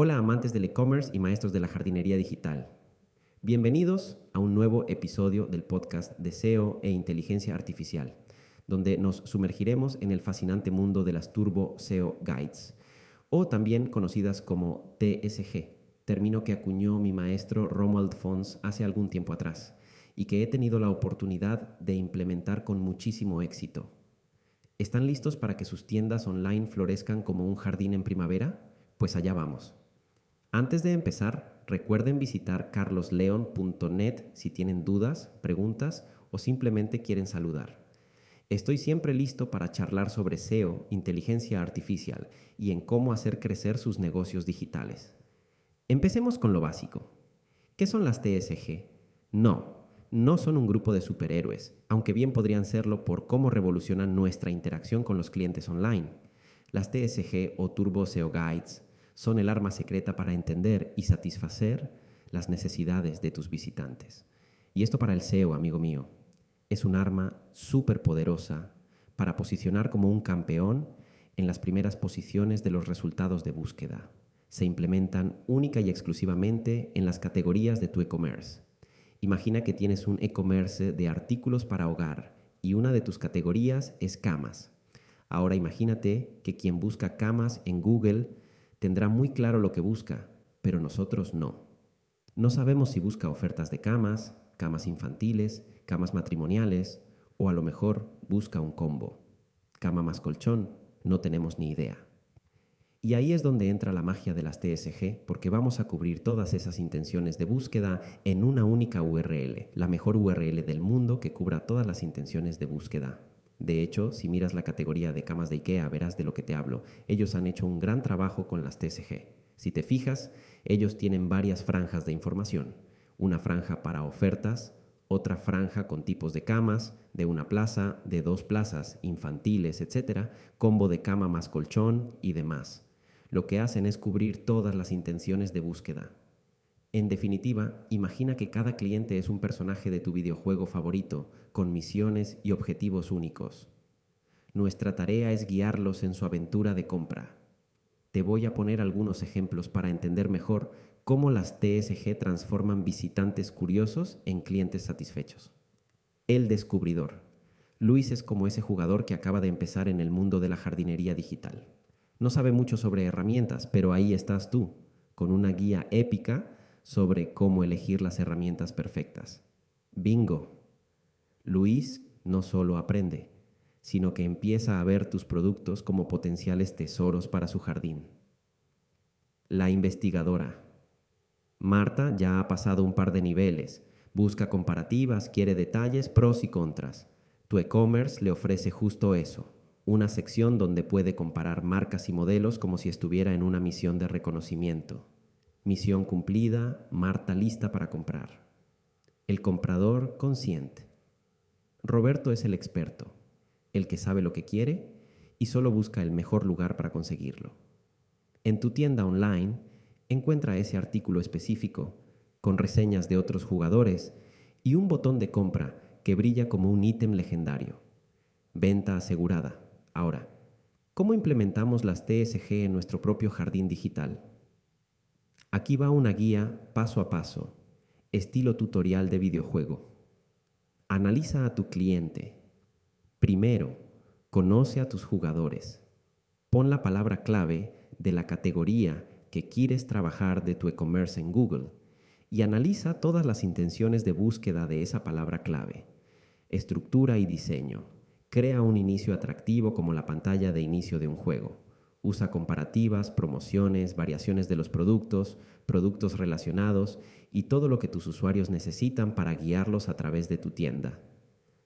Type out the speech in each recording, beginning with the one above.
Hola amantes del e-commerce y maestros de la jardinería digital. Bienvenidos a un nuevo episodio del podcast de SEO e Inteligencia Artificial, donde nos sumergiremos en el fascinante mundo de las Turbo SEO Guides, o también conocidas como TSG, término que acuñó mi maestro Romuald Fons hace algún tiempo atrás y que he tenido la oportunidad de implementar con muchísimo éxito. ¿Están listos para que sus tiendas online florezcan como un jardín en primavera? Pues allá vamos. Antes de empezar, recuerden visitar carlosleon.net si tienen dudas, preguntas o simplemente quieren saludar. Estoy siempre listo para charlar sobre SEO, inteligencia artificial y en cómo hacer crecer sus negocios digitales. Empecemos con lo básico. ¿Qué son las TSG? No, no son un grupo de superhéroes, aunque bien podrían serlo por cómo revolucionan nuestra interacción con los clientes online. Las TSG o Turbo SEO Guides son el arma secreta para entender y satisfacer las necesidades de tus visitantes. Y esto para el SEO, amigo mío, es un arma súper poderosa para posicionar como un campeón en las primeras posiciones de los resultados de búsqueda. Se implementan única y exclusivamente en las categorías de tu e-commerce. Imagina que tienes un e-commerce de artículos para hogar y una de tus categorías es camas. Ahora imagínate que quien busca camas en Google tendrá muy claro lo que busca, pero nosotros no. No sabemos si busca ofertas de camas, camas infantiles, camas matrimoniales o a lo mejor busca un combo. Cama más colchón, no tenemos ni idea. Y ahí es donde entra la magia de las TSG, porque vamos a cubrir todas esas intenciones de búsqueda en una única URL, la mejor URL del mundo que cubra todas las intenciones de búsqueda. De hecho, si miras la categoría de camas de IKEA, verás de lo que te hablo. Ellos han hecho un gran trabajo con las TSG. Si te fijas, ellos tienen varias franjas de información. Una franja para ofertas, otra franja con tipos de camas, de una plaza, de dos plazas, infantiles, etc., combo de cama más colchón y demás. Lo que hacen es cubrir todas las intenciones de búsqueda. En definitiva, imagina que cada cliente es un personaje de tu videojuego favorito, con misiones y objetivos únicos. Nuestra tarea es guiarlos en su aventura de compra. Te voy a poner algunos ejemplos para entender mejor cómo las TSG transforman visitantes curiosos en clientes satisfechos. El descubridor. Luis es como ese jugador que acaba de empezar en el mundo de la jardinería digital. No sabe mucho sobre herramientas, pero ahí estás tú, con una guía épica sobre cómo elegir las herramientas perfectas. Bingo. Luis no solo aprende, sino que empieza a ver tus productos como potenciales tesoros para su jardín. La investigadora. Marta ya ha pasado un par de niveles, busca comparativas, quiere detalles, pros y contras. Tu e-commerce le ofrece justo eso, una sección donde puede comparar marcas y modelos como si estuviera en una misión de reconocimiento. Misión cumplida, Marta lista para comprar. El comprador consciente. Roberto es el experto, el que sabe lo que quiere y solo busca el mejor lugar para conseguirlo. En tu tienda online encuentra ese artículo específico, con reseñas de otros jugadores y un botón de compra que brilla como un ítem legendario. Venta asegurada. Ahora, ¿cómo implementamos las TSG en nuestro propio jardín digital? Aquí va una guía paso a paso, estilo tutorial de videojuego. Analiza a tu cliente. Primero, conoce a tus jugadores. Pon la palabra clave de la categoría que quieres trabajar de tu e-commerce en Google y analiza todas las intenciones de búsqueda de esa palabra clave. Estructura y diseño. Crea un inicio atractivo como la pantalla de inicio de un juego. Usa comparativas, promociones, variaciones de los productos, productos relacionados y todo lo que tus usuarios necesitan para guiarlos a través de tu tienda.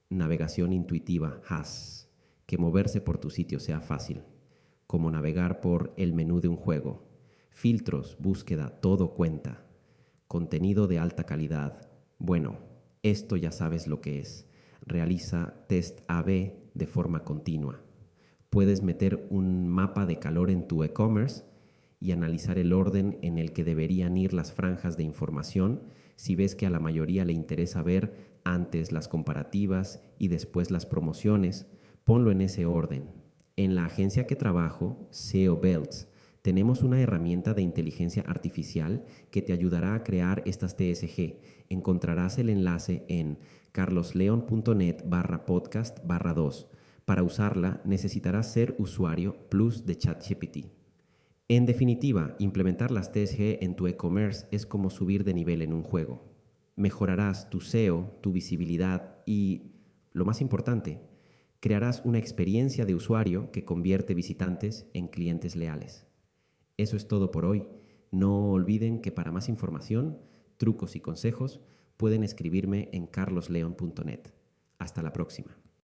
Navegación intuitiva HAS, que moverse por tu sitio sea fácil, como navegar por el menú de un juego. Filtros, búsqueda, todo cuenta. Contenido de alta calidad. Bueno, esto ya sabes lo que es. Realiza test AB de forma continua puedes meter un mapa de calor en tu e-commerce y analizar el orden en el que deberían ir las franjas de información si ves que a la mayoría le interesa ver antes las comparativas y después las promociones, ponlo en ese orden. En la agencia que trabajo, SEO Belts, Tenemos una herramienta de inteligencia artificial que te ayudará a crear estas TSG. Encontrarás el enlace en carlosleon.net barra podcast barra 2. Para usarla necesitarás ser usuario plus de ChatGPT. En definitiva, implementar las TSG en tu e-commerce es como subir de nivel en un juego. Mejorarás tu SEO, tu visibilidad y, lo más importante, crearás una experiencia de usuario que convierte visitantes en clientes leales. Eso es todo por hoy. No olviden que para más información, trucos y consejos pueden escribirme en carlosleon.net. Hasta la próxima.